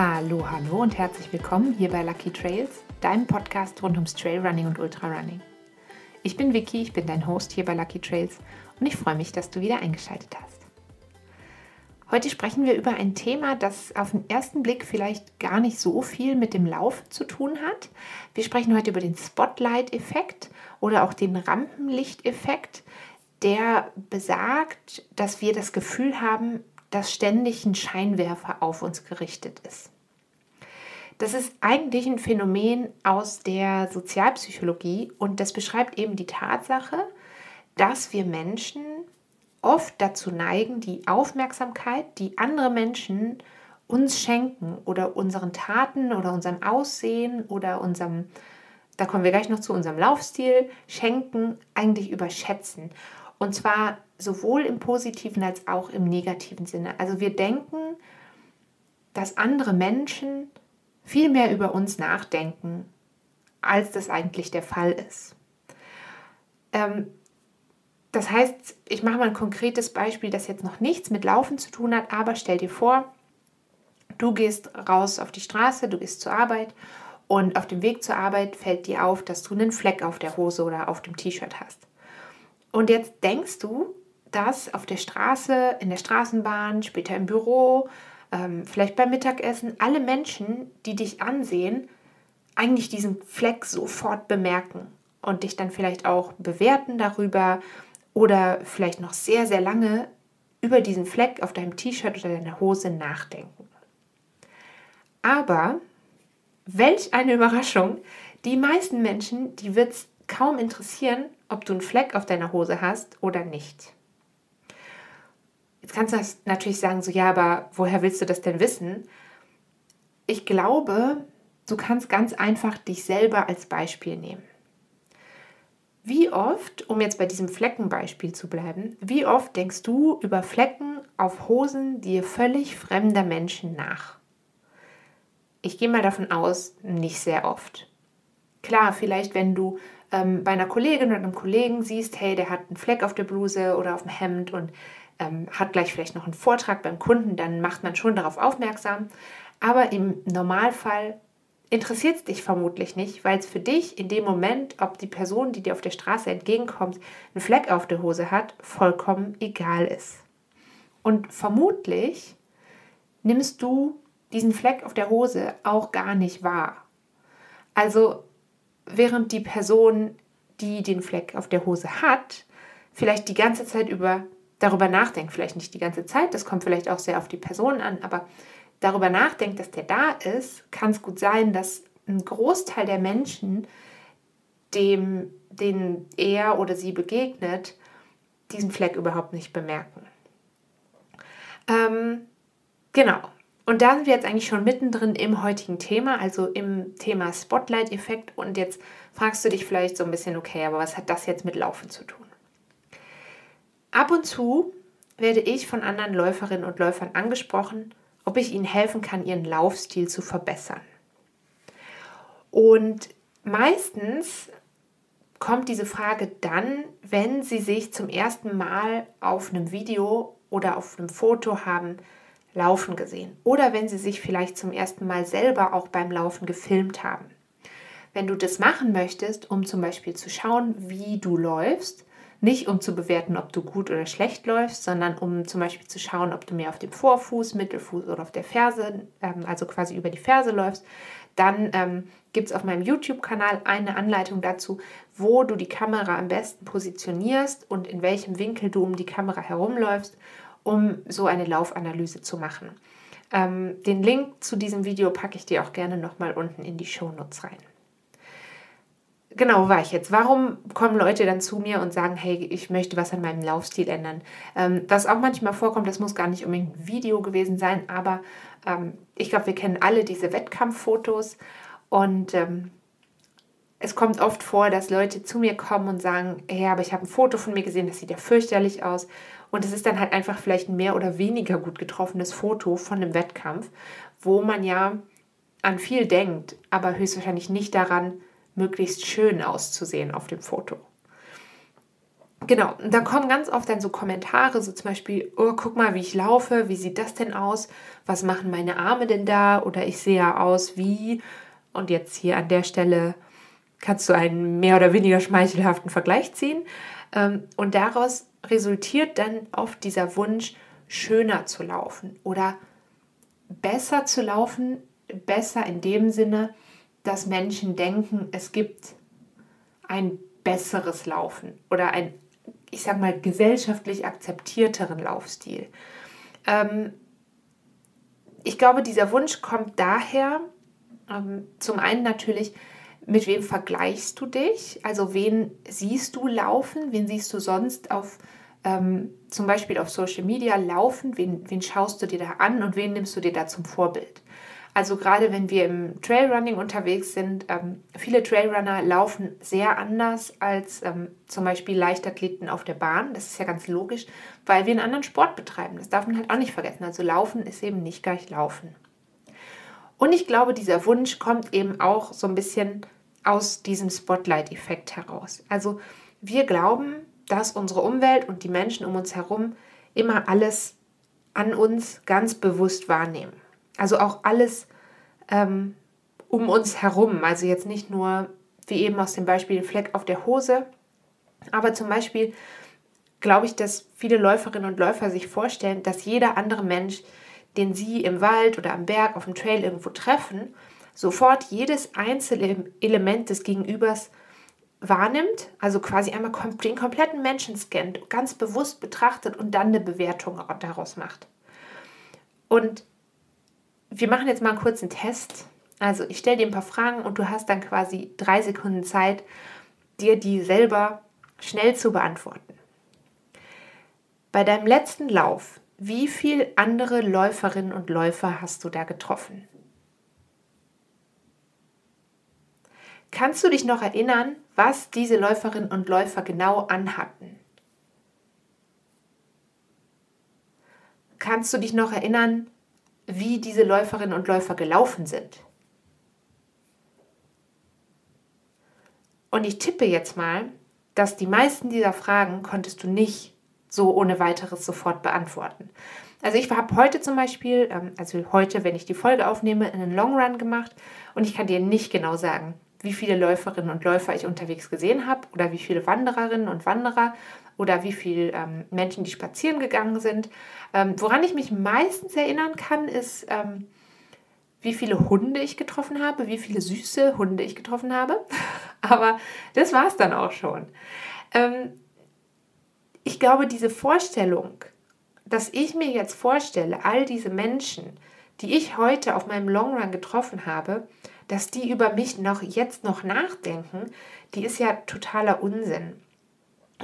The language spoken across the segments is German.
Hallo, hallo und herzlich willkommen hier bei Lucky Trails, deinem Podcast rund ums Trailrunning und Ultrarunning. Ich bin Vicky, ich bin dein Host hier bei Lucky Trails und ich freue mich, dass du wieder eingeschaltet hast. Heute sprechen wir über ein Thema, das auf den ersten Blick vielleicht gar nicht so viel mit dem Lauf zu tun hat. Wir sprechen heute über den Spotlight-Effekt oder auch den Rampenlicht-Effekt, der besagt, dass wir das Gefühl haben, dass ständig ein Scheinwerfer auf uns gerichtet ist. Das ist eigentlich ein Phänomen aus der Sozialpsychologie und das beschreibt eben die Tatsache, dass wir Menschen oft dazu neigen, die Aufmerksamkeit, die andere Menschen uns schenken oder unseren Taten oder unserem Aussehen oder unserem, da kommen wir gleich noch zu unserem Laufstil, schenken, eigentlich überschätzen. Und zwar sowohl im positiven als auch im negativen Sinne. Also wir denken, dass andere Menschen viel mehr über uns nachdenken, als das eigentlich der Fall ist. Ähm, das heißt, ich mache mal ein konkretes Beispiel, das jetzt noch nichts mit Laufen zu tun hat, aber stell dir vor, du gehst raus auf die Straße, du gehst zur Arbeit und auf dem Weg zur Arbeit fällt dir auf, dass du einen Fleck auf der Hose oder auf dem T-Shirt hast. Und jetzt denkst du, dass auf der Straße, in der Straßenbahn, später im Büro, ähm, vielleicht beim Mittagessen, alle Menschen, die dich ansehen, eigentlich diesen Fleck sofort bemerken und dich dann vielleicht auch bewerten darüber oder vielleicht noch sehr, sehr lange über diesen Fleck auf deinem T-Shirt oder deiner Hose nachdenken. Aber, welch eine Überraschung, die meisten Menschen, die wird es kaum interessieren, ob du einen Fleck auf deiner Hose hast oder nicht. Jetzt kannst du natürlich sagen, so ja, aber woher willst du das denn wissen? Ich glaube, du kannst ganz einfach dich selber als Beispiel nehmen. Wie oft, um jetzt bei diesem Fleckenbeispiel zu bleiben, wie oft denkst du über Flecken auf Hosen dir völlig fremder Menschen nach? Ich gehe mal davon aus, nicht sehr oft. Klar, vielleicht wenn du ähm, bei einer Kollegin oder einem Kollegen siehst, hey, der hat einen Fleck auf der Bluse oder auf dem Hemd und ähm, hat gleich vielleicht noch einen Vortrag beim Kunden, dann macht man schon darauf aufmerksam. Aber im Normalfall interessiert es dich vermutlich nicht, weil es für dich in dem Moment, ob die Person, die dir auf der Straße entgegenkommt, einen Fleck auf der Hose hat, vollkommen egal ist. Und vermutlich nimmst du diesen Fleck auf der Hose auch gar nicht wahr. Also während die Person, die den Fleck auf der Hose hat, vielleicht die ganze Zeit über darüber nachdenkt, vielleicht nicht die ganze Zeit, das kommt vielleicht auch sehr auf die Person an, aber darüber nachdenkt, dass der da ist, kann es gut sein, dass ein Großteil der Menschen, dem, denen er oder sie begegnet, diesen Fleck überhaupt nicht bemerken. Ähm, genau. Und da sind wir jetzt eigentlich schon mittendrin im heutigen Thema, also im Thema Spotlight-Effekt. Und jetzt fragst du dich vielleicht so ein bisschen, okay, aber was hat das jetzt mit Laufen zu tun? Ab und zu werde ich von anderen Läuferinnen und Läufern angesprochen, ob ich ihnen helfen kann, ihren Laufstil zu verbessern. Und meistens kommt diese Frage dann, wenn sie sich zum ersten Mal auf einem Video oder auf einem Foto haben Laufen gesehen oder wenn sie sich vielleicht zum ersten Mal selber auch beim Laufen gefilmt haben. Wenn du das machen möchtest, um zum Beispiel zu schauen, wie du läufst, nicht um zu bewerten, ob du gut oder schlecht läufst, sondern um zum Beispiel zu schauen, ob du mehr auf dem Vorfuß, Mittelfuß oder auf der Ferse, ähm, also quasi über die Ferse läufst, dann ähm, gibt es auf meinem YouTube-Kanal eine Anleitung dazu, wo du die Kamera am besten positionierst und in welchem Winkel du um die Kamera herumläufst um so eine Laufanalyse zu machen. Ähm, den Link zu diesem Video packe ich dir auch gerne nochmal unten in die Shownotes rein. Genau, war ich jetzt? Warum kommen Leute dann zu mir und sagen, hey, ich möchte was an meinem Laufstil ändern? Ähm, was auch manchmal vorkommt, das muss gar nicht unbedingt ein Video gewesen sein, aber ähm, ich glaube, wir kennen alle diese Wettkampffotos und ähm, es kommt oft vor, dass Leute zu mir kommen und sagen, hey, aber ich habe ein Foto von mir gesehen, das sieht ja fürchterlich aus. Und es ist dann halt einfach vielleicht ein mehr oder weniger gut getroffenes Foto von einem Wettkampf, wo man ja an viel denkt, aber höchstwahrscheinlich nicht daran, möglichst schön auszusehen auf dem Foto. genau, und dann kommen ganz oft dann so Kommentare, so zum Beispiel, oh, guck mal, wie ich laufe, wie sieht das denn aus? Was machen meine Arme denn da? Oder ich sehe ja aus wie. Und jetzt hier an der Stelle kannst du einen mehr oder weniger schmeichelhaften Vergleich ziehen. Ähm, und daraus resultiert dann oft dieser Wunsch, schöner zu laufen oder besser zu laufen, besser in dem Sinne, dass Menschen denken, es gibt ein besseres Laufen oder ein, ich sag mal, gesellschaftlich akzeptierteren Laufstil. Ähm, ich glaube, dieser Wunsch kommt daher, ähm, zum einen natürlich, mit wem vergleichst du dich? Also wen siehst du laufen? Wen siehst du sonst auf ähm, zum Beispiel auf Social Media laufen? Wen, wen schaust du dir da an und wen nimmst du dir da zum Vorbild? Also gerade wenn wir im Trailrunning unterwegs sind, ähm, viele Trailrunner laufen sehr anders als ähm, zum Beispiel Leichtathleten auf der Bahn. Das ist ja ganz logisch, weil wir einen anderen Sport betreiben. Das darf man halt auch nicht vergessen. Also Laufen ist eben nicht gleich Laufen. Und ich glaube, dieser Wunsch kommt eben auch so ein bisschen aus diesem Spotlight-Effekt heraus. Also wir glauben, dass unsere Umwelt und die Menschen um uns herum immer alles an uns ganz bewusst wahrnehmen. Also auch alles ähm, um uns herum. Also jetzt nicht nur, wie eben aus dem Beispiel Fleck auf der Hose, aber zum Beispiel glaube ich, dass viele Läuferinnen und Läufer sich vorstellen, dass jeder andere Mensch, den sie im Wald oder am Berg, auf dem Trail irgendwo treffen, sofort jedes einzelne Element des Gegenübers wahrnimmt, also quasi einmal den kompletten Menschen scannt, ganz bewusst betrachtet und dann eine Bewertung daraus macht. Und wir machen jetzt mal einen kurzen Test. Also ich stelle dir ein paar Fragen und du hast dann quasi drei Sekunden Zeit, dir die selber schnell zu beantworten. Bei deinem letzten Lauf, wie viele andere Läuferinnen und Läufer hast du da getroffen? Kannst du dich noch erinnern, was diese Läuferinnen und Läufer genau anhatten? Kannst du dich noch erinnern, wie diese Läuferinnen und Läufer gelaufen sind? Und ich tippe jetzt mal, dass die meisten dieser Fragen konntest du nicht so ohne weiteres sofort beantworten. Also ich habe heute zum Beispiel, ähm, also heute, wenn ich die Folge aufnehme, einen Long Run gemacht und ich kann dir nicht genau sagen, wie viele Läuferinnen und Läufer ich unterwegs gesehen habe oder wie viele Wandererinnen und Wanderer oder wie viele ähm, Menschen, die spazieren gegangen sind. Ähm, woran ich mich meistens erinnern kann, ist, ähm, wie viele Hunde ich getroffen habe, wie viele süße Hunde ich getroffen habe. Aber das war es dann auch schon. Ähm, ich glaube, diese Vorstellung, dass ich mir jetzt vorstelle, all diese Menschen, die ich heute auf meinem Long Run getroffen habe, dass die über mich noch jetzt noch nachdenken, die ist ja totaler Unsinn.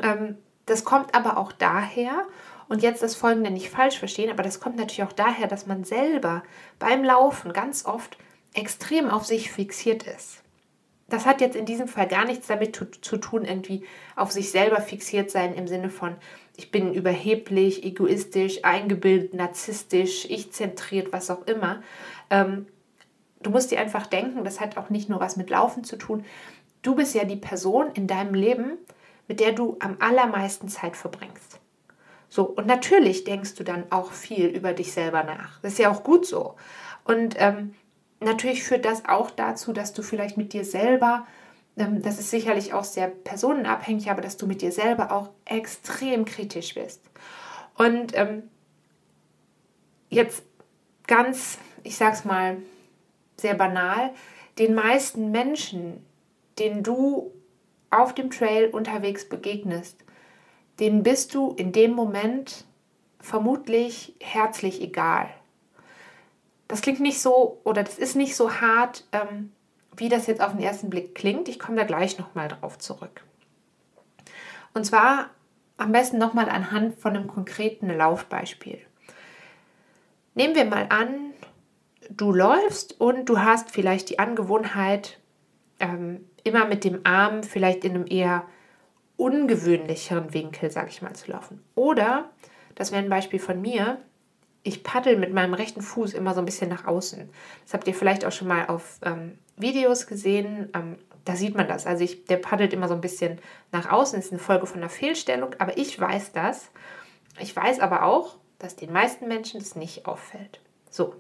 Ähm, das kommt aber auch daher, und jetzt das Folgende nicht falsch verstehen, aber das kommt natürlich auch daher, dass man selber beim Laufen ganz oft extrem auf sich fixiert ist. Das hat jetzt in diesem Fall gar nichts damit zu, zu tun, irgendwie auf sich selber fixiert sein im Sinne von, ich bin überheblich, egoistisch, eingebildet, narzisstisch, ich zentriert, was auch immer. Ähm, du musst dir einfach denken, das hat auch nicht nur was mit Laufen zu tun. Du bist ja die Person in deinem Leben, mit der du am allermeisten Zeit verbringst. So, und natürlich denkst du dann auch viel über dich selber nach. Das ist ja auch gut so. Und ähm, natürlich führt das auch dazu, dass du vielleicht mit dir selber, ähm, das ist sicherlich auch sehr personenabhängig, aber dass du mit dir selber auch extrem kritisch bist. Und ähm, jetzt ganz, ich sag's mal, sehr banal, den meisten Menschen, denen du auf dem Trail unterwegs begegnest, denen bist du in dem Moment vermutlich herzlich egal. Das klingt nicht so oder das ist nicht so hart, ähm, wie das jetzt auf den ersten Blick klingt. Ich komme da gleich nochmal drauf zurück. Und zwar am besten nochmal anhand von einem konkreten Laufbeispiel. Nehmen wir mal an, du läufst und du hast vielleicht die Angewohnheit, ähm, immer mit dem Arm vielleicht in einem eher ungewöhnlicheren Winkel, sage ich mal, zu laufen. Oder, das wäre ein Beispiel von mir, ich paddel mit meinem rechten Fuß immer so ein bisschen nach außen. Das habt ihr vielleicht auch schon mal auf ähm, Videos gesehen. Ähm, da sieht man das. Also ich, der paddelt immer so ein bisschen nach außen, das ist eine Folge von einer Fehlstellung, aber ich weiß das. Ich weiß aber auch, dass den meisten Menschen das nicht auffällt. So.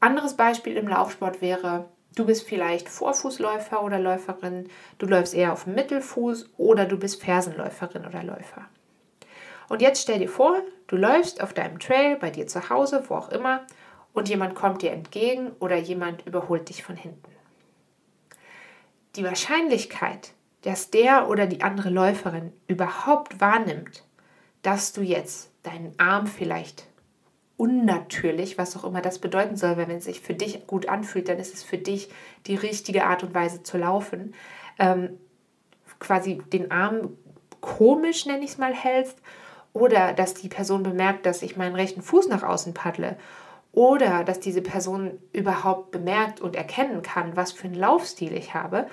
Anderes Beispiel im Laufsport wäre, du bist vielleicht Vorfußläufer oder Läuferin, du läufst eher auf dem Mittelfuß oder du bist Fersenläuferin oder Läufer. Und jetzt stell dir vor, du läufst auf deinem Trail bei dir zu Hause, wo auch immer, und jemand kommt dir entgegen oder jemand überholt dich von hinten. Die Wahrscheinlichkeit, dass der oder die andere Läuferin überhaupt wahrnimmt, dass du jetzt deinen Arm vielleicht unnatürlich, was auch immer das bedeuten soll, weil wenn es sich für dich gut anfühlt, dann ist es für dich die richtige Art und Weise zu laufen, ähm, quasi den Arm komisch, nenne ich es mal, hältst. Oder dass die Person bemerkt, dass ich meinen rechten Fuß nach außen paddle. Oder dass diese Person überhaupt bemerkt und erkennen kann, was für einen Laufstil ich habe,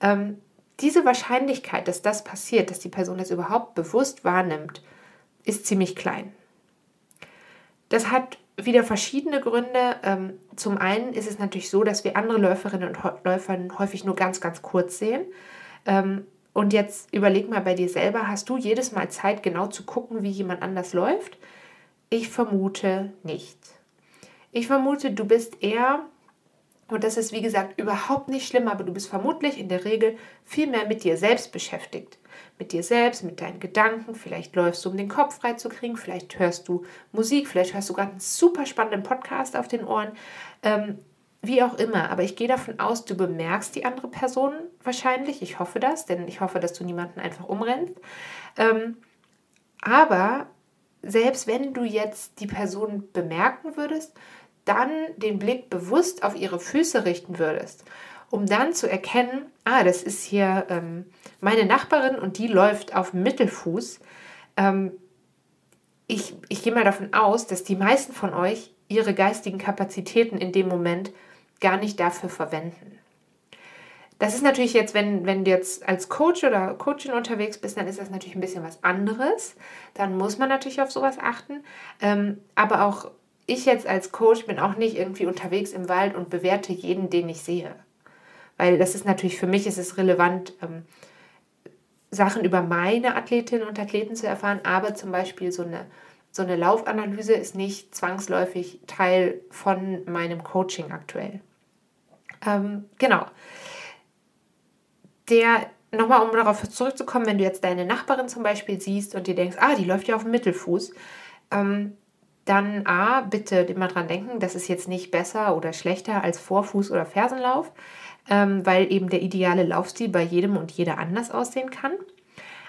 ähm, diese Wahrscheinlichkeit, dass das passiert, dass die Person das überhaupt bewusst wahrnimmt, ist ziemlich klein. Das hat wieder verschiedene Gründe. Ähm, zum einen ist es natürlich so, dass wir andere Läuferinnen und Läufer häufig nur ganz, ganz kurz sehen. Ähm, und jetzt überleg mal bei dir selber, hast du jedes Mal Zeit, genau zu gucken, wie jemand anders läuft? Ich vermute nicht. Ich vermute, du bist eher, und das ist wie gesagt überhaupt nicht schlimm, aber du bist vermutlich in der Regel viel mehr mit dir selbst beschäftigt. Mit dir selbst, mit deinen Gedanken. Vielleicht läufst du, um den Kopf frei. Vielleicht hörst du Musik. Vielleicht hörst du gerade einen super spannenden Podcast auf den Ohren. Ähm, wie auch immer, aber ich gehe davon aus, du bemerkst die andere Person wahrscheinlich. Ich hoffe das, denn ich hoffe, dass du niemanden einfach umrennst. Ähm, aber selbst wenn du jetzt die Person bemerken würdest, dann den Blick bewusst auf ihre Füße richten würdest, um dann zu erkennen, ah, das ist hier ähm, meine Nachbarin und die läuft auf Mittelfuß. Ähm, ich, ich gehe mal davon aus, dass die meisten von euch ihre geistigen Kapazitäten in dem Moment gar nicht dafür verwenden. Das ist natürlich jetzt, wenn, wenn du jetzt als Coach oder Coachin unterwegs bist, dann ist das natürlich ein bisschen was anderes. Dann muss man natürlich auf sowas achten. Ähm, aber auch ich jetzt als Coach bin auch nicht irgendwie unterwegs im Wald und bewerte jeden, den ich sehe. Weil das ist natürlich für mich ist es relevant, ähm, Sachen über meine Athletinnen und Athleten zu erfahren, aber zum Beispiel so eine so eine Laufanalyse ist nicht zwangsläufig Teil von meinem Coaching aktuell. Ähm, genau. Der, nochmal um darauf zurückzukommen, wenn du jetzt deine Nachbarin zum Beispiel siehst und dir denkst, ah, die läuft ja auf dem Mittelfuß, ähm, dann A, bitte immer dran denken, das ist jetzt nicht besser oder schlechter als Vorfuß- oder Fersenlauf, ähm, weil eben der ideale Laufstil bei jedem und jeder anders aussehen kann.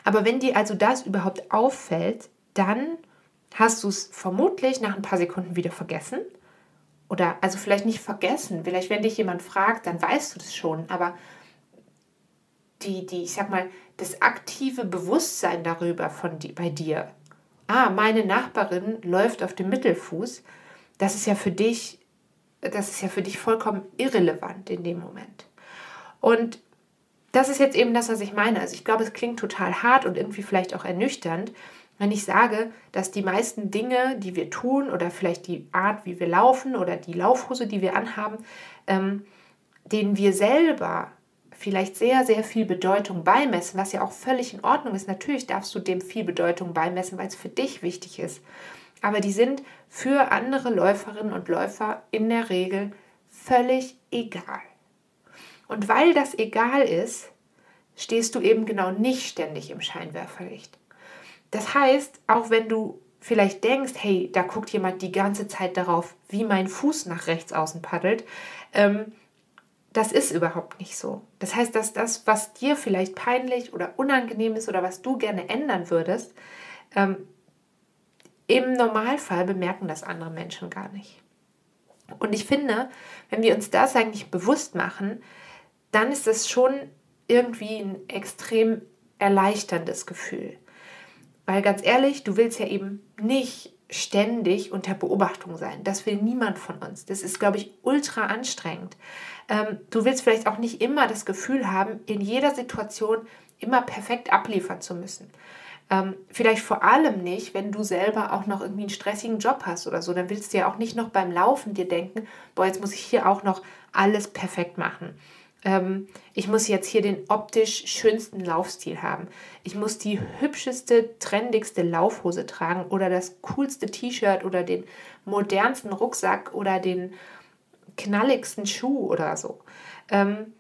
Aber wenn dir also das überhaupt auffällt, dann hast du es vermutlich nach ein paar Sekunden wieder vergessen. Oder also vielleicht nicht vergessen, vielleicht wenn dich jemand fragt, dann weißt du das schon, aber die, die, ich sag mal, das aktive Bewusstsein darüber von die, bei dir, ah, meine Nachbarin läuft auf dem Mittelfuß, das ist ja für dich, das ist ja für dich vollkommen irrelevant in dem Moment. Und das ist jetzt eben das, was ich meine. Also ich glaube, es klingt total hart und irgendwie vielleicht auch ernüchternd, wenn ich sage, dass die meisten Dinge, die wir tun oder vielleicht die Art, wie wir laufen oder die Laufhose, die wir anhaben, ähm, denen wir selber vielleicht sehr, sehr viel Bedeutung beimessen, was ja auch völlig in Ordnung ist. Natürlich darfst du dem viel Bedeutung beimessen, weil es für dich wichtig ist. Aber die sind für andere Läuferinnen und Läufer in der Regel völlig egal. Und weil das egal ist, stehst du eben genau nicht ständig im Scheinwerferlicht. Das heißt, auch wenn du vielleicht denkst, hey, da guckt jemand die ganze Zeit darauf, wie mein Fuß nach rechts außen paddelt, ähm, das ist überhaupt nicht so. Das heißt, dass das, was dir vielleicht peinlich oder unangenehm ist oder was du gerne ändern würdest, ähm, im Normalfall bemerken das andere Menschen gar nicht. Und ich finde, wenn wir uns das eigentlich bewusst machen, dann ist das schon irgendwie ein extrem erleichterndes Gefühl. Weil ganz ehrlich, du willst ja eben nicht ständig unter Beobachtung sein. Das will niemand von uns. Das ist, glaube ich, ultra anstrengend. Ähm, du willst vielleicht auch nicht immer das Gefühl haben, in jeder Situation immer perfekt abliefern zu müssen. Ähm, vielleicht vor allem nicht, wenn du selber auch noch irgendwie einen stressigen Job hast oder so. Dann willst du ja auch nicht noch beim Laufen dir denken, boah, jetzt muss ich hier auch noch alles perfekt machen. Ähm, ich muss jetzt hier den optisch schönsten Laufstil haben. Ich muss die hübscheste, trendigste Laufhose tragen oder das coolste T-Shirt oder den modernsten Rucksack oder den knalligsten Schuh oder so. Ähm,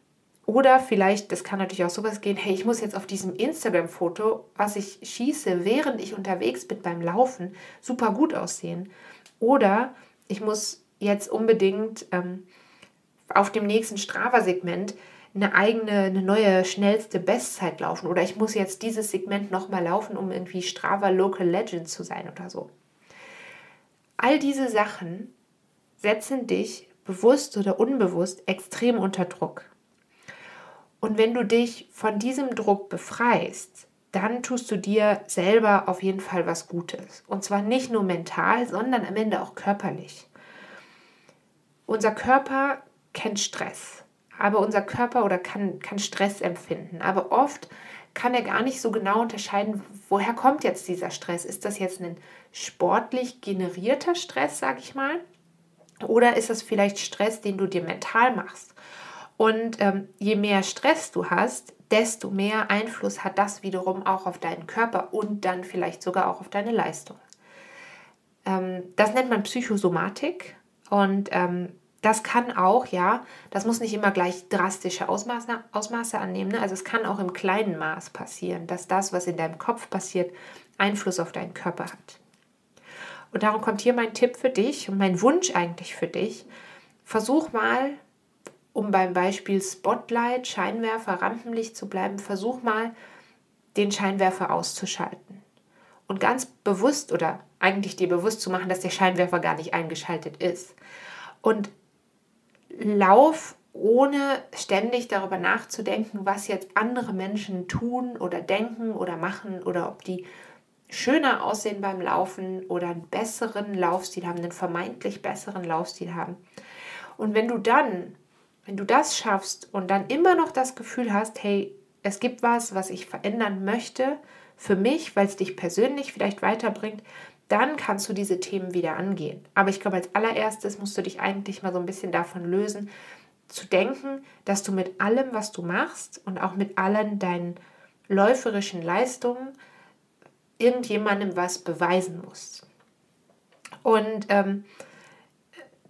oder vielleicht, das kann natürlich auch sowas gehen, hey, ich muss jetzt auf diesem Instagram-Foto, was ich schieße, während ich unterwegs bin beim Laufen, super gut aussehen. Oder ich muss jetzt unbedingt ähm, auf dem nächsten Strava-Segment eine eigene, eine neue, schnellste Bestzeit laufen. Oder ich muss jetzt dieses Segment nochmal laufen, um irgendwie Strava Local Legend zu sein oder so. All diese Sachen setzen dich bewusst oder unbewusst extrem unter Druck. Und wenn du dich von diesem Druck befreist, dann tust du dir selber auf jeden Fall was Gutes. Und zwar nicht nur mental, sondern am Ende auch körperlich. Unser Körper kennt Stress, aber unser Körper oder kann, kann Stress empfinden. Aber oft kann er gar nicht so genau unterscheiden, woher kommt jetzt dieser Stress. Ist das jetzt ein sportlich generierter Stress, sag ich mal? Oder ist das vielleicht Stress, den du dir mental machst? Und ähm, je mehr Stress du hast, desto mehr Einfluss hat das wiederum auch auf deinen Körper und dann vielleicht sogar auch auf deine Leistung. Ähm, das nennt man Psychosomatik und ähm, das kann auch, ja, das muss nicht immer gleich drastische Ausmaße, Ausmaße annehmen. Ne? Also es kann auch im kleinen Maß passieren, dass das, was in deinem Kopf passiert, Einfluss auf deinen Körper hat. Und darum kommt hier mein Tipp für dich und mein Wunsch eigentlich für dich. Versuch mal um beim Beispiel Spotlight, Scheinwerfer, Rampenlicht zu bleiben, versuch mal, den Scheinwerfer auszuschalten. Und ganz bewusst oder eigentlich dir bewusst zu machen, dass der Scheinwerfer gar nicht eingeschaltet ist. Und lauf ohne ständig darüber nachzudenken, was jetzt andere Menschen tun oder denken oder machen oder ob die schöner aussehen beim Laufen oder einen besseren Laufstil haben, einen vermeintlich besseren Laufstil haben. Und wenn du dann wenn du das schaffst und dann immer noch das Gefühl hast, hey, es gibt was, was ich verändern möchte für mich, weil es dich persönlich vielleicht weiterbringt, dann kannst du diese Themen wieder angehen. Aber ich glaube, als allererstes musst du dich eigentlich mal so ein bisschen davon lösen, zu denken, dass du mit allem, was du machst und auch mit allen deinen läuferischen Leistungen irgendjemandem was beweisen musst. Und ähm,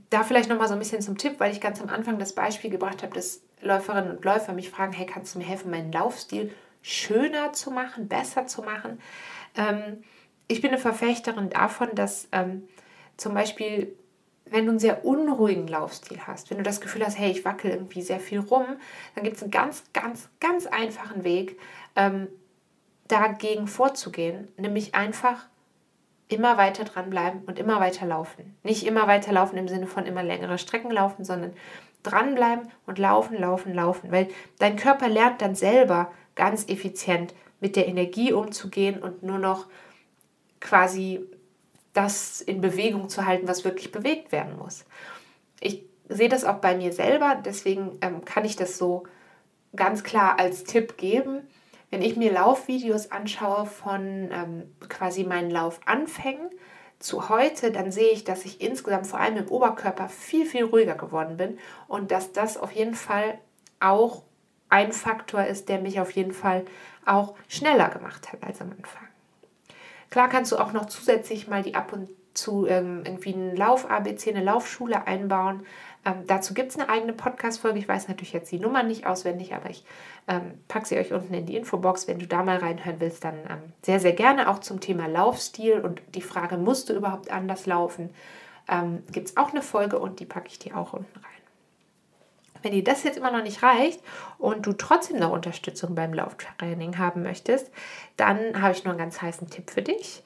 da vielleicht noch mal so ein bisschen zum Tipp, weil ich ganz am Anfang das Beispiel gebracht habe, dass Läuferinnen und Läufer mich fragen, hey, kannst du mir helfen, meinen Laufstil schöner zu machen, besser zu machen? Ähm, ich bin eine Verfechterin davon, dass ähm, zum Beispiel, wenn du einen sehr unruhigen Laufstil hast, wenn du das Gefühl hast, hey, ich wackel irgendwie sehr viel rum, dann gibt es einen ganz, ganz, ganz einfachen Weg, ähm, dagegen vorzugehen, nämlich einfach immer weiter dranbleiben und immer weiter laufen. Nicht immer weiter laufen im Sinne von immer längere Strecken laufen, sondern dranbleiben und laufen, laufen, laufen. Weil dein Körper lernt dann selber ganz effizient mit der Energie umzugehen und nur noch quasi das in Bewegung zu halten, was wirklich bewegt werden muss. Ich sehe das auch bei mir selber, deswegen ähm, kann ich das so ganz klar als Tipp geben wenn ich mir Laufvideos anschaue von ähm, quasi meinen Laufanfängen zu heute, dann sehe ich, dass ich insgesamt vor allem im Oberkörper viel, viel ruhiger geworden bin und dass das auf jeden Fall auch ein Faktor ist, der mich auf jeden Fall auch schneller gemacht hat als am Anfang. Klar kannst du auch noch zusätzlich mal die ab und zu ähm, irgendwie einen Lauf-ABC, eine Laufschule einbauen. Ähm, dazu gibt es eine eigene Podcast-Folge. Ich weiß natürlich jetzt die Nummer nicht auswendig, aber ich ähm, packe sie euch unten in die Infobox. Wenn du da mal reinhören willst, dann ähm, sehr, sehr gerne auch zum Thema Laufstil und die Frage, musst du überhaupt anders laufen? Ähm, gibt es auch eine Folge und die packe ich dir auch unten rein. Wenn dir das jetzt immer noch nicht reicht und du trotzdem noch Unterstützung beim Lauftraining haben möchtest, dann habe ich noch einen ganz heißen Tipp für dich.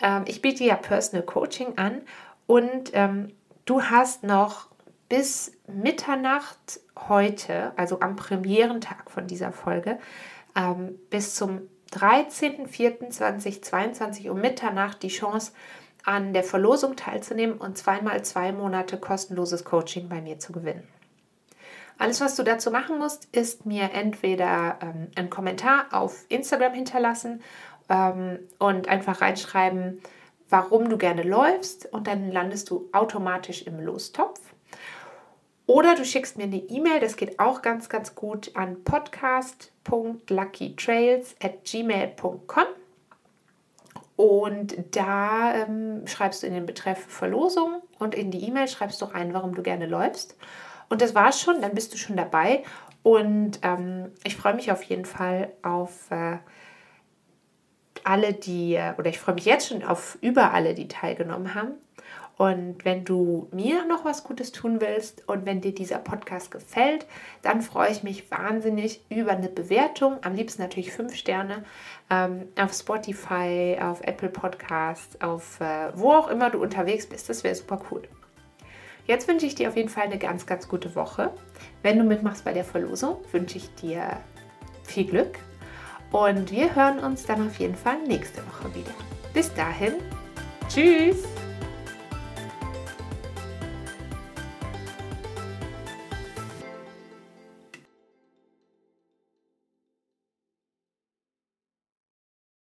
Ähm, ich biete ja Personal Coaching an und ähm, du hast noch bis Mitternacht heute, also am Premierentag von dieser Folge, ähm, bis zum 13.04.2022 um Mitternacht die Chance, an der Verlosung teilzunehmen und zweimal zwei Monate kostenloses Coaching bei mir zu gewinnen. Alles, was du dazu machen musst, ist mir entweder ähm, einen Kommentar auf Instagram hinterlassen ähm, und einfach reinschreiben, warum du gerne läufst und dann landest du automatisch im Lostopf. Oder du schickst mir eine E-Mail, das geht auch ganz, ganz gut an podcast.luckytrails at gmail.com. Und da ähm, schreibst du in den Betreff Verlosung und in die E-Mail schreibst du rein, warum du gerne läufst. Und das war's schon, dann bist du schon dabei. Und ähm, ich freue mich auf jeden Fall auf äh, alle, die, äh, oder ich freue mich jetzt schon auf über alle, die teilgenommen haben. Und wenn du mir noch was Gutes tun willst und wenn dir dieser Podcast gefällt, dann freue ich mich wahnsinnig über eine Bewertung. Am liebsten natürlich fünf Sterne ähm, auf Spotify, auf Apple Podcasts, auf äh, wo auch immer du unterwegs bist. Das wäre super cool. Jetzt wünsche ich dir auf jeden Fall eine ganz, ganz gute Woche. Wenn du mitmachst bei der Verlosung, wünsche ich dir viel Glück. Und wir hören uns dann auf jeden Fall nächste Woche wieder. Bis dahin, tschüss!